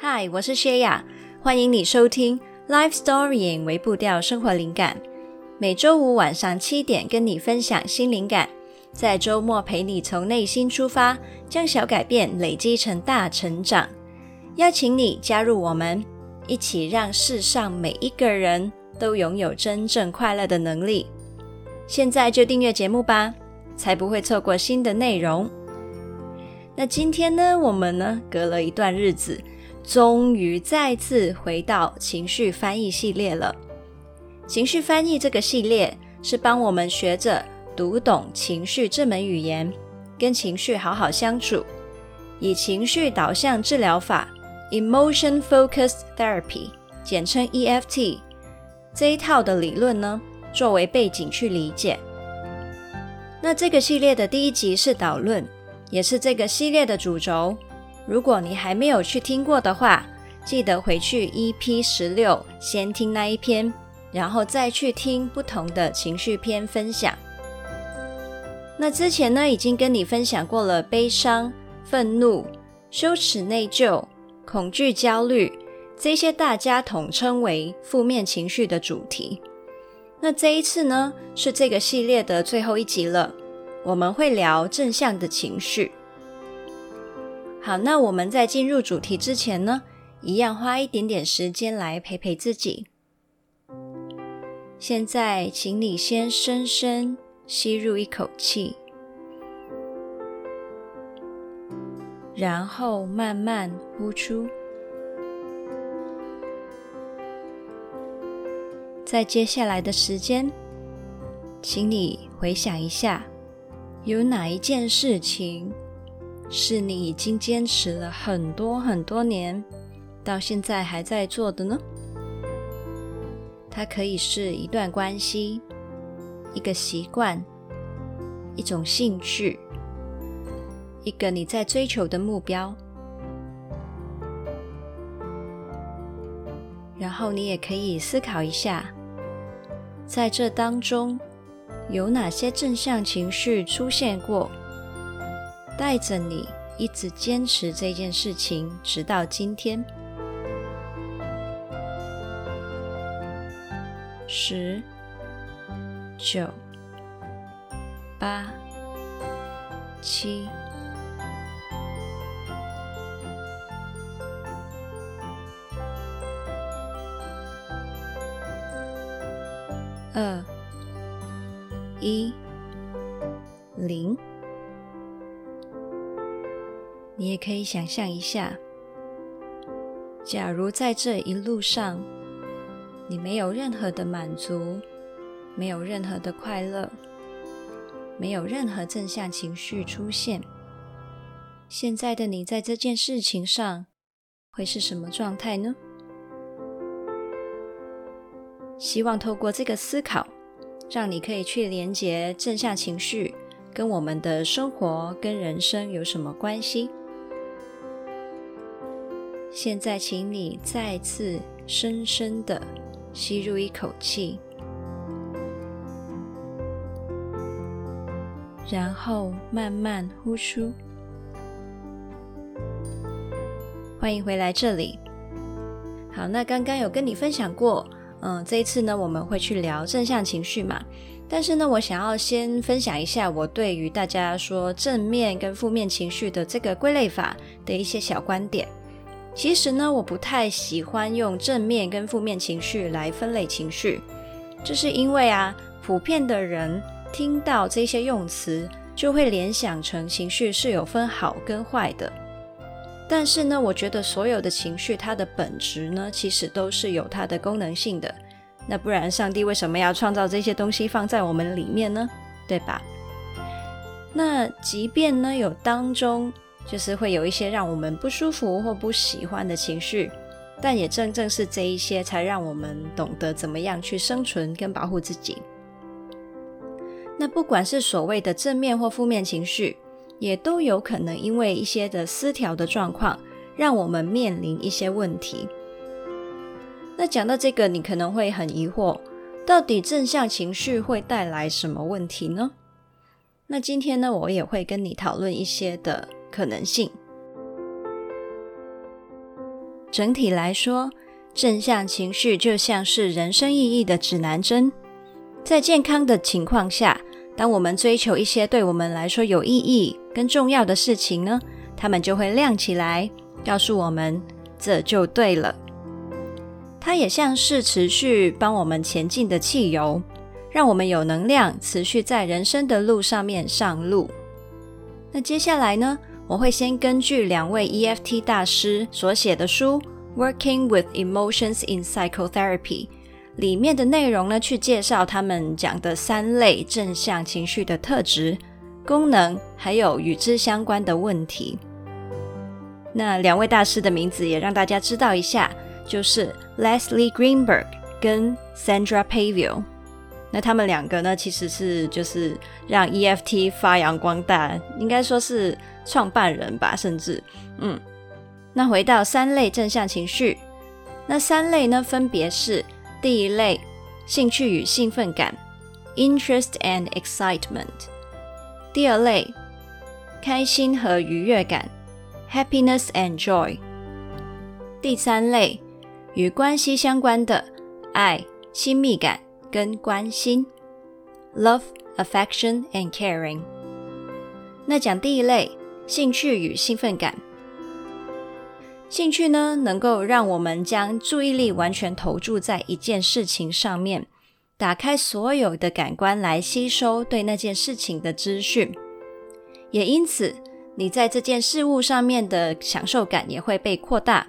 嗨，我是薛雅，欢迎你收听 Life Story 微步调生活灵感。每周五晚上七点跟你分享新灵感，在周末陪你从内心出发，将小改变累积成大成长。邀请你加入我们，一起让世上每一个人都拥有真正快乐的能力。现在就订阅节目吧，才不会错过新的内容。那今天呢，我们呢，隔了一段日子，终于再次回到情绪翻译系列了。情绪翻译这个系列是帮我们学着读懂情绪这门语言，跟情绪好好相处，以情绪导向治疗法 （Emotion Focused Therapy） 简称 EFT 这一套的理论呢，作为背景去理解。那这个系列的第一集是导论。也是这个系列的主轴。如果你还没有去听过的话，记得回去 EP 十六先听那一篇，然后再去听不同的情绪篇分享。那之前呢，已经跟你分享过了悲伤、愤怒、羞耻、内疚、恐惧、焦虑这些大家统称为负面情绪的主题。那这一次呢，是这个系列的最后一集了。我们会聊正向的情绪。好，那我们在进入主题之前呢，一样花一点点时间来陪陪自己。现在，请你先深深吸入一口气，然后慢慢呼出。在接下来的时间，请你回想一下。有哪一件事情是你已经坚持了很多很多年，到现在还在做的呢？它可以是一段关系、一个习惯、一种兴趣、一个你在追求的目标。然后你也可以思考一下，在这当中。有哪些正向情绪出现过，带着你一直坚持这件事情，直到今天？十、九、八、七、二。一零，你也可以想象一下，假如在这一路上，你没有任何的满足，没有任何的快乐，没有任何正向情绪出现，现在的你在这件事情上会是什么状态呢？希望透过这个思考。让你可以去连接正向情绪跟我们的生活跟人生有什么关系？现在，请你再次深深的吸入一口气，然后慢慢呼出。欢迎回来这里。好，那刚刚有跟你分享过。嗯，这一次呢，我们会去聊正向情绪嘛。但是呢，我想要先分享一下我对于大家说正面跟负面情绪的这个归类法的一些小观点。其实呢，我不太喜欢用正面跟负面情绪来分类情绪，这是因为啊，普遍的人听到这些用词，就会联想成情绪是有分好跟坏的。但是呢，我觉得所有的情绪，它的本质呢，其实都是有它的功能性的。那不然，上帝为什么要创造这些东西放在我们里面呢？对吧？那即便呢，有当中就是会有一些让我们不舒服或不喜欢的情绪，但也正正是这一些，才让我们懂得怎么样去生存跟保护自己。那不管是所谓的正面或负面情绪。也都有可能因为一些的失调的状况，让我们面临一些问题。那讲到这个，你可能会很疑惑，到底正向情绪会带来什么问题呢？那今天呢，我也会跟你讨论一些的可能性。整体来说，正向情绪就像是人生意义的指南针。在健康的情况下，当我们追求一些对我们来说有意义跟重要的事情呢，它们就会亮起来，告诉我们这就对了。它也像是持续帮我们前进的汽油，让我们有能量持续在人生的路上面上路。那接下来呢，我会先根据两位 EFT 大师所写的书《Working with Emotions in Psychotherapy》里面的内容呢，去介绍他们讲的三类正向情绪的特质、功能，还有与之相关的问题。那两位大师的名字也让大家知道一下，就是 Leslie Greenberg 跟 Sandra Pavio。那他们两个呢，其实是就是让 EFT 发扬光大，应该说是创办人吧，甚至嗯。那回到三类正向情绪，那三类呢，分别是第一类兴趣与兴奋感 （Interest and Excitement），第二类开心和愉悦感。Happiness and joy。第三类与关系相关的爱、亲密感跟关心，Love, affection and caring。那讲第一类，兴趣与兴奋感。兴趣呢，能够让我们将注意力完全投注在一件事情上面，打开所有的感官来吸收对那件事情的资讯，也因此。你在这件事物上面的享受感也会被扩大。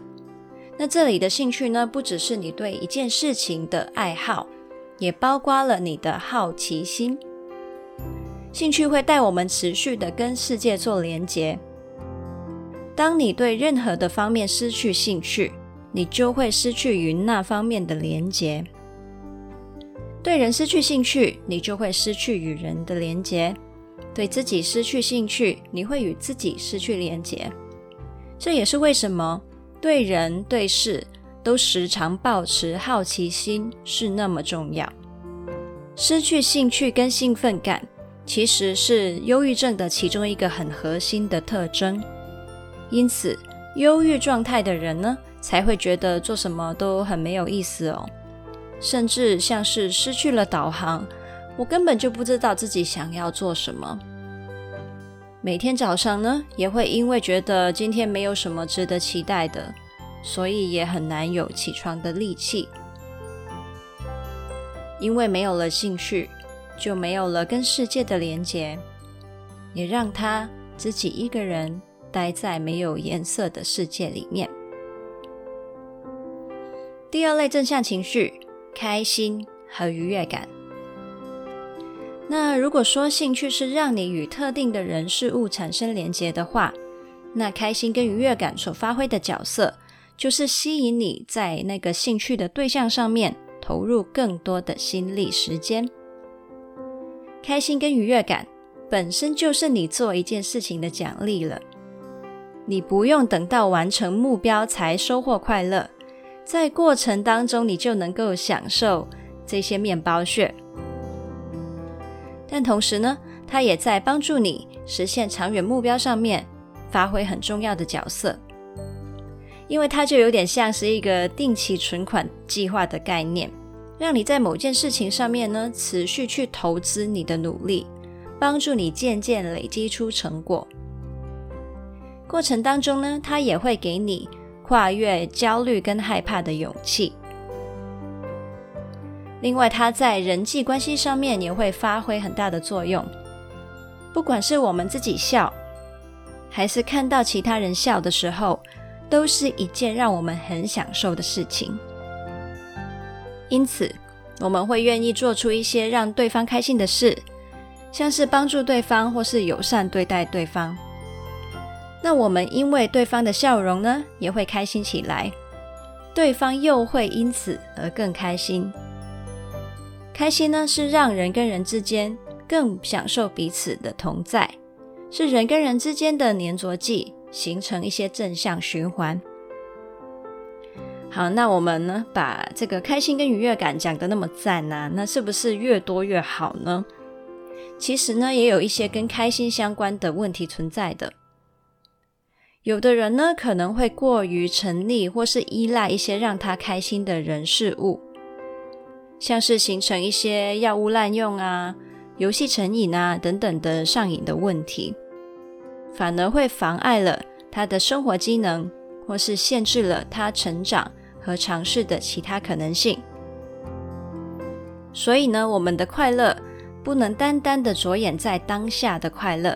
那这里的兴趣呢，不只是你对一件事情的爱好，也包括了你的好奇心。兴趣会带我们持续的跟世界做连结。当你对任何的方面失去兴趣，你就会失去与那方面的连结。对人失去兴趣，你就会失去与人的连结。对自己失去兴趣，你会与自己失去连结。这也是为什么对人对事都时常保持好奇心是那么重要。失去兴趣跟兴奋感，其实是忧郁症的其中一个很核心的特征。因此，忧郁状态的人呢，才会觉得做什么都很没有意思哦，甚至像是失去了导航。我根本就不知道自己想要做什么。每天早上呢，也会因为觉得今天没有什么值得期待的，所以也很难有起床的力气。因为没有了兴趣，就没有了跟世界的连结，也让他自己一个人待在没有颜色的世界里面。第二类正向情绪：开心和愉悦感。那如果说兴趣是让你与特定的人事物产生连结的话，那开心跟愉悦感所发挥的角色，就是吸引你在那个兴趣的对象上面投入更多的心力时间。开心跟愉悦感本身就是你做一件事情的奖励了，你不用等到完成目标才收获快乐，在过程当中你就能够享受这些面包屑。但同时呢，它也在帮助你实现长远目标上面发挥很重要的角色，因为它就有点像是一个定期存款计划的概念，让你在某件事情上面呢持续去投资你的努力，帮助你渐渐累积出成果。过程当中呢，它也会给你跨越焦虑跟害怕的勇气。另外，它在人际关系上面也会发挥很大的作用。不管是我们自己笑，还是看到其他人笑的时候，都是一件让我们很享受的事情。因此，我们会愿意做出一些让对方开心的事，像是帮助对方或是友善对待对方。那我们因为对方的笑容呢，也会开心起来，对方又会因此而更开心。开心呢，是让人跟人之间更享受彼此的同在，是人跟人之间的粘着剂，形成一些正向循环。好，那我们呢，把这个开心跟愉悦感讲得那么赞呢、那是不是越多越好呢？其实呢，也有一些跟开心相关的问题存在的。有的人呢，可能会过于沉溺或是依赖一些让他开心的人事物，像是形成一些药物滥用啊、游戏成瘾啊等等的上瘾的问题，反而会妨碍了他的生活机能，或是限制了他成长和尝试的其他可能性。所以呢，我们的快乐不能单单的着眼在当下的快乐。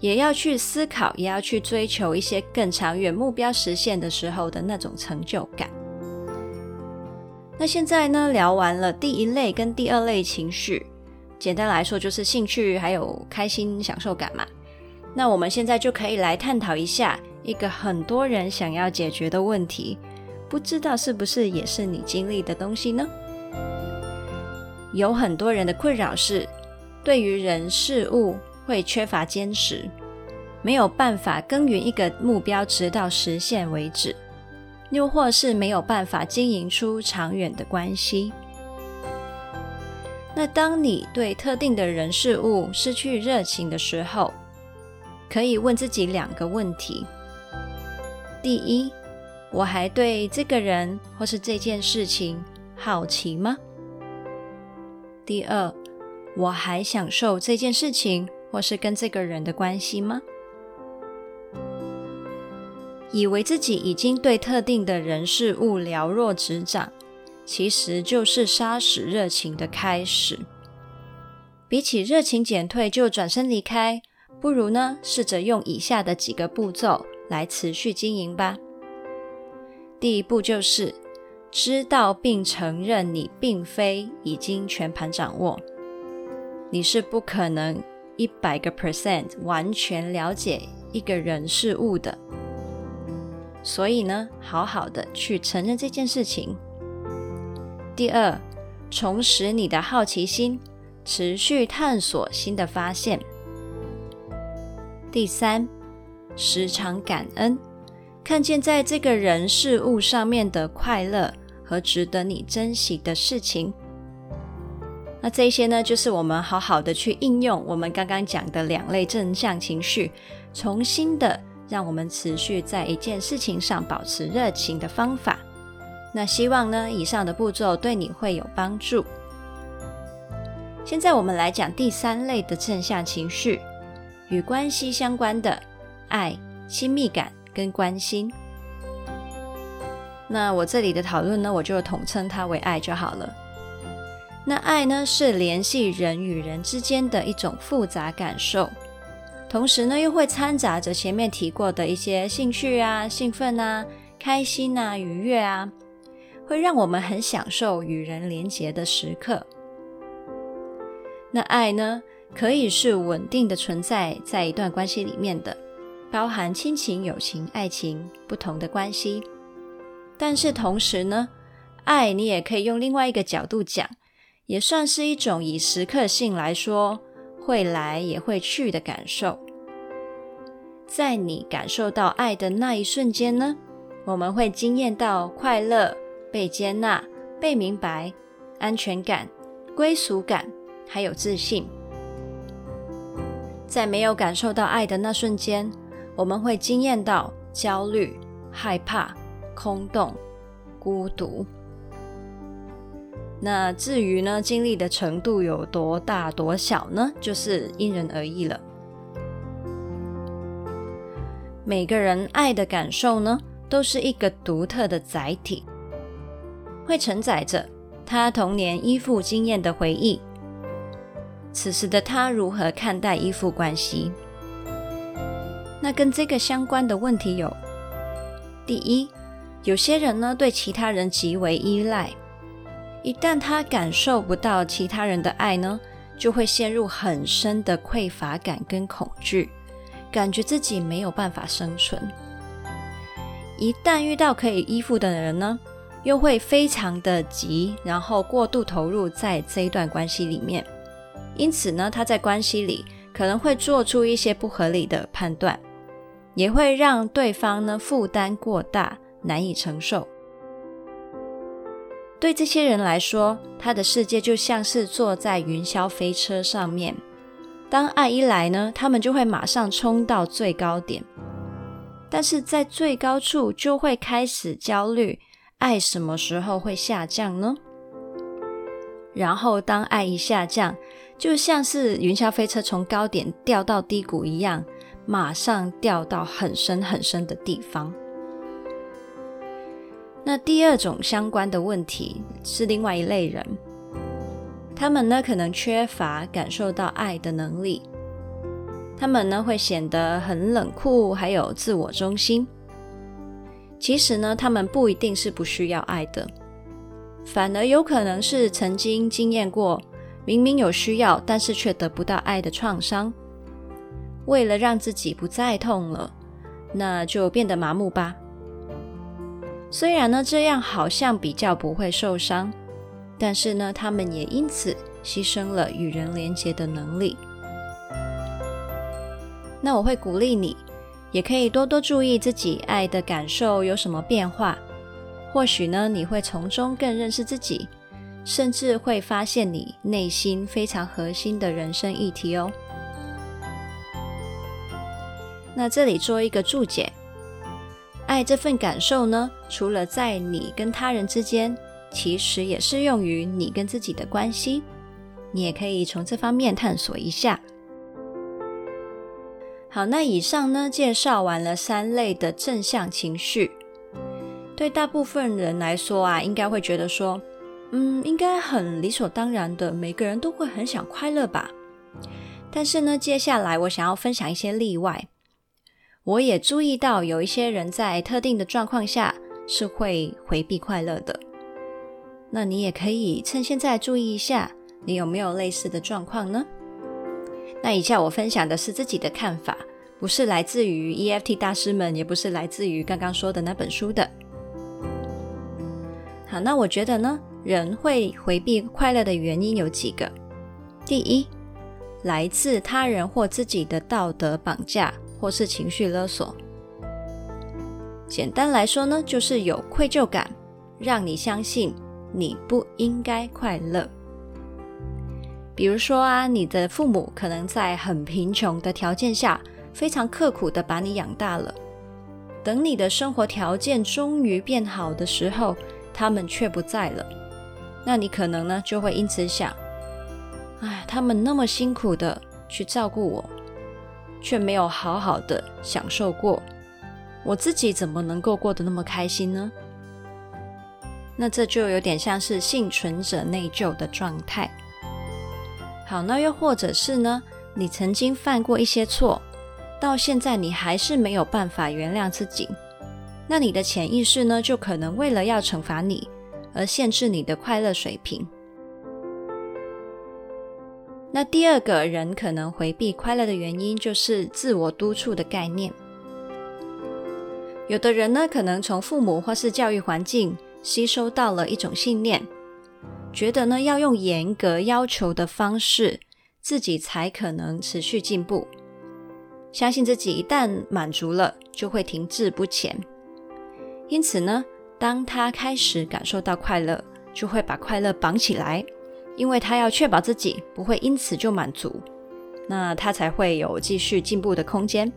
也要去思考，也要去追求一些更长远目标实现的时候的那种成就感。那现在呢，聊完了第一类跟第二类情绪，简单来说就是兴趣还有开心享受感嘛。那我们现在就可以来探讨一下一个很多人想要解决的问题，不知道是不是也是你经历的东西呢？有很多人的困扰是对于人事物。会缺乏坚持，没有办法耕耘一个目标直到实现为止，又或是没有办法经营出长远的关系。那当你对特定的人事物失去热情的时候，可以问自己两个问题：第一，我还对这个人或是这件事情好奇吗？第二，我还享受这件事情？或是跟这个人的关系吗？以为自己已经对特定的人事物了若指掌，其实就是杀死热情的开始。比起热情减退就转身离开，不如呢，试着用以下的几个步骤来持续经营吧。第一步就是知道并承认你并非已经全盘掌握，你是不可能。一百个 percent 完全了解一个人事物的，所以呢，好好的去承认这件事情。第二，重拾你的好奇心，持续探索新的发现。第三，时常感恩，看见在这个人事物上面的快乐和值得你珍惜的事情。那这些呢，就是我们好好的去应用我们刚刚讲的两类正向情绪，重新的让我们持续在一件事情上保持热情的方法。那希望呢，以上的步骤对你会有帮助。现在我们来讲第三类的正向情绪，与关系相关的爱、亲密感跟关心。那我这里的讨论呢，我就统称它为爱就好了。那爱呢，是联系人与人之间的一种复杂感受，同时呢，又会掺杂着前面提过的一些兴趣啊、兴奋啊、开心啊、愉悦啊，会让我们很享受与人连结的时刻。那爱呢，可以是稳定的存在在一段关系里面的，包含亲情、友情、爱情不同的关系。但是同时呢，爱你也可以用另外一个角度讲。也算是一种以时刻性来说，会来也会去的感受。在你感受到爱的那一瞬间呢，我们会惊艳到快乐、被接纳、被明白、安全感、归属感，还有自信。在没有感受到爱的那瞬间，我们会惊艳到焦虑、害怕、空洞、孤独。那至于呢，经历的程度有多大多小呢？就是因人而异了。每个人爱的感受呢，都是一个独特的载体，会承载着他童年依附经验的回忆。此时的他如何看待依附关系？那跟这个相关的问题有：第一，有些人呢，对其他人极为依赖。一旦他感受不到其他人的爱呢，就会陷入很深的匮乏感跟恐惧，感觉自己没有办法生存。一旦遇到可以依附的人呢，又会非常的急，然后过度投入在这一段关系里面。因此呢，他在关系里可能会做出一些不合理的判断，也会让对方呢负担过大，难以承受。对这些人来说，他的世界就像是坐在云霄飞车上面。当爱一来呢，他们就会马上冲到最高点。但是在最高处就会开始焦虑，爱什么时候会下降呢？然后当爱一下降，就像是云霄飞车从高点掉到低谷一样，马上掉到很深很深的地方。那第二种相关的问题是另外一类人，他们呢可能缺乏感受到爱的能力，他们呢会显得很冷酷，还有自我中心。其实呢，他们不一定是不需要爱的，反而有可能是曾经经验过明明有需要，但是却得不到爱的创伤。为了让自己不再痛了，那就变得麻木吧。虽然呢，这样好像比较不会受伤，但是呢，他们也因此牺牲了与人连结的能力。那我会鼓励你，也可以多多注意自己爱的感受有什么变化，或许呢，你会从中更认识自己，甚至会发现你内心非常核心的人生议题哦。那这里做一个注解。爱这份感受呢，除了在你跟他人之间，其实也适用于你跟自己的关系。你也可以从这方面探索一下。好，那以上呢，介绍完了三类的正向情绪。对大部分人来说啊，应该会觉得说，嗯，应该很理所当然的，每个人都会很想快乐吧。但是呢，接下来我想要分享一些例外。我也注意到，有一些人在特定的状况下是会回避快乐的。那你也可以趁现在注意一下，你有没有类似的状况呢？那以下我分享的是自己的看法，不是来自于 EFT 大师们，也不是来自于刚刚说的那本书的。好，那我觉得呢，人会回避快乐的原因有几个。第一，来自他人或自己的道德绑架。或是情绪勒索，简单来说呢，就是有愧疚感，让你相信你不应该快乐。比如说啊，你的父母可能在很贫穷的条件下，非常刻苦的把你养大了。等你的生活条件终于变好的时候，他们却不在了。那你可能呢，就会因此想：哎，他们那么辛苦的去照顾我。却没有好好的享受过，我自己怎么能够过得那么开心呢？那这就有点像是幸存者内疚的状态。好，那又或者是呢，你曾经犯过一些错，到现在你还是没有办法原谅自己，那你的潜意识呢，就可能为了要惩罚你，而限制你的快乐水平。那第二个人可能回避快乐的原因，就是自我督促的概念。有的人呢，可能从父母或是教育环境吸收到了一种信念，觉得呢，要用严格要求的方式，自己才可能持续进步。相信自己一旦满足了，就会停滞不前。因此呢，当他开始感受到快乐，就会把快乐绑起来。因为他要确保自己不会因此就满足，那他才会有继续进步的空间。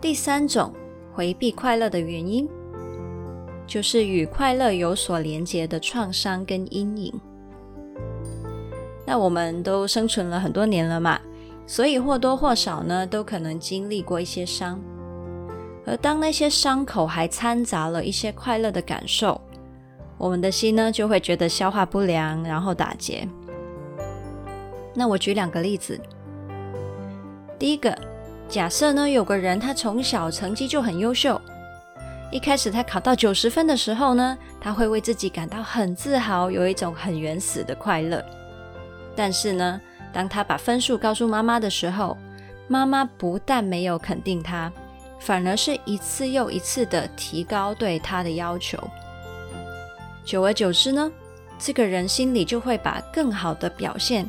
第三种回避快乐的原因，就是与快乐有所连结的创伤跟阴影。那我们都生存了很多年了嘛，所以或多或少呢，都可能经历过一些伤。而当那些伤口还掺杂了一些快乐的感受。我们的心呢，就会觉得消化不良，然后打结。那我举两个例子。第一个，假设呢，有个人他从小成绩就很优秀，一开始他考到九十分的时候呢，他会为自己感到很自豪，有一种很原始的快乐。但是呢，当他把分数告诉妈妈的时候，妈妈不但没有肯定他，反而是一次又一次的提高对他的要求。久而久之呢，这个人心里就会把更好的表现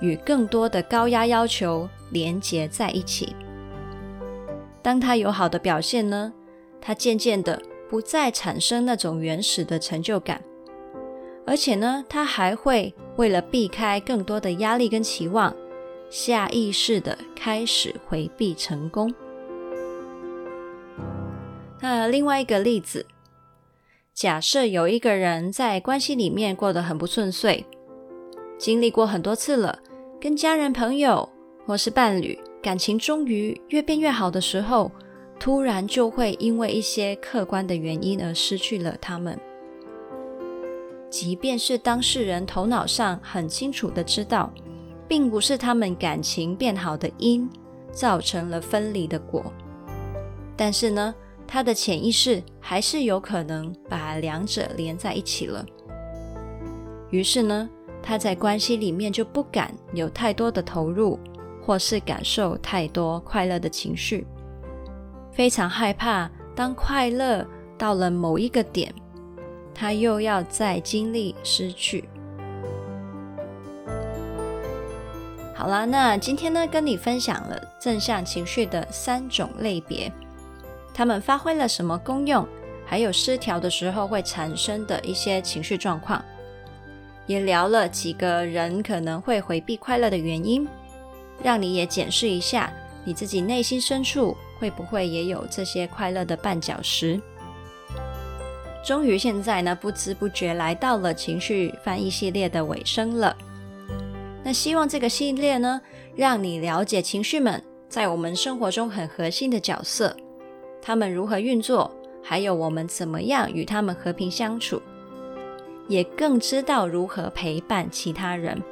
与更多的高压要求连结在一起。当他有好的表现呢，他渐渐的不再产生那种原始的成就感，而且呢，他还会为了避开更多的压力跟期望，下意识的开始回避成功。那另外一个例子，假设有一个人在关系里面过得很不顺遂，经历过很多次了，跟家人、朋友或是伴侣感情终于越变越好的时候，突然就会因为一些客观的原因而失去了他们。即便是当事人头脑上很清楚的知道，并不是他们感情变好的因造成了分离的果，但是呢，他的潜意识还是有可能把两者连在一起了。于是呢，他在关系里面就不敢有太多的投入，或是感受太多快乐的情绪，非常害怕当快乐到了某一个点，他又要再经历失去。好啦，那今天呢，跟你分享了正向情绪的三种类别，它们发挥了什么功用，还有失调的时候会产生的一些情绪状况，也聊了几个人可能会回避快乐的原因，让你也检视一下你自己内心深处会不会也有这些快乐的绊脚石。终于现在呢，不知不觉来到了情绪翻译系列的尾声了。那希望这个系列呢，让你了解情绪们在我们生活中很核心的角色，他们如何运作，还有我们怎么样与他们和平相处，也更知道如何陪伴其他人。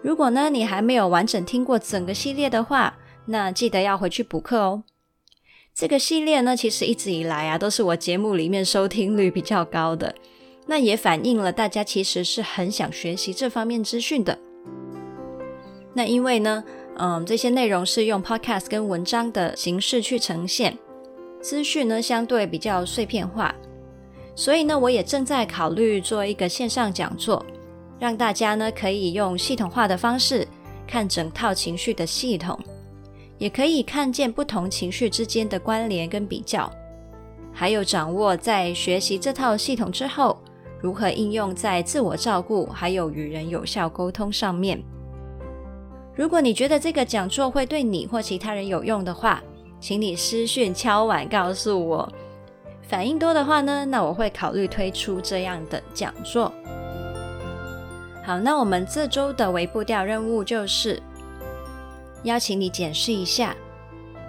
如果呢，你还没有完整听过整个系列的话，那记得要回去补课哦。这个系列呢，其实一直以来啊，都是我节目里面收听率比较高的。那也反映了大家其实是很想学习这方面资讯的。那因为呢，嗯，这些内容是用 podcast 跟文章的形式去呈现，资讯呢相对比较碎片化，所以呢，我也正在考虑做一个线上讲座，让大家呢可以用系统化的方式看整套情绪的系统，也可以看见不同情绪之间的关联跟比较，还有掌握在学习这套系统之后，如何应用在自我照顾，还有与人有效沟通上面？如果你觉得这个讲座会对你或其他人有用的话，请你私讯敲碗告诉我。反应多的话呢，那我会考虑推出这样的讲座。好，那我们这周的微步调任务就是邀请你检视一下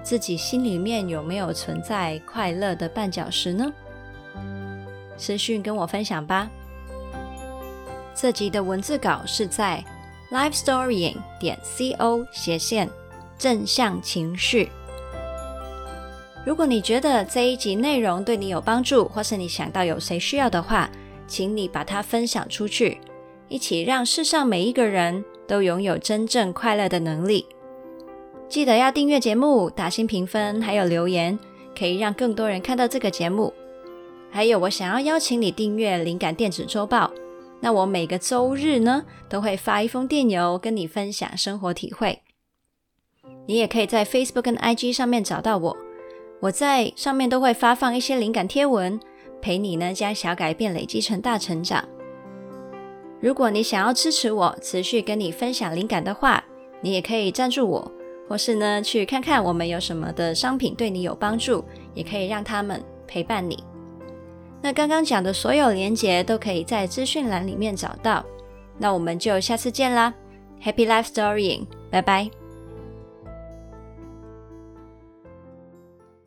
自己心里面有没有存在快乐的绊脚石呢？私讯跟我分享吧。这集的文字稿是在 lifestorying 点 co 斜线正向情绪。如果你觉得这一集内容对你有帮助，或是你想到有谁需要的话，请你把它分享出去，一起让世上每一个人都拥有真正快乐的能力。记得要订阅节目、打星评分，还有留言，可以让更多人看到这个节目。还有，我想要邀请你订阅《灵感电子周报》。那我每个周日呢，都会发一封电邮跟你分享生活体会。你也可以在 Facebook 跟 IG 上面找到我，我在上面都会发放一些灵感贴文，陪你呢将小改变累积成大成长。如果你想要支持我，持续跟你分享灵感的话，你也可以赞助我，或是呢去看看我们有什么的商品对你有帮助，也可以让他们陪伴你。那刚刚讲的所有连结都可以在资讯栏里面找到。那我们就下次见啦，Happy Life Storying，拜拜。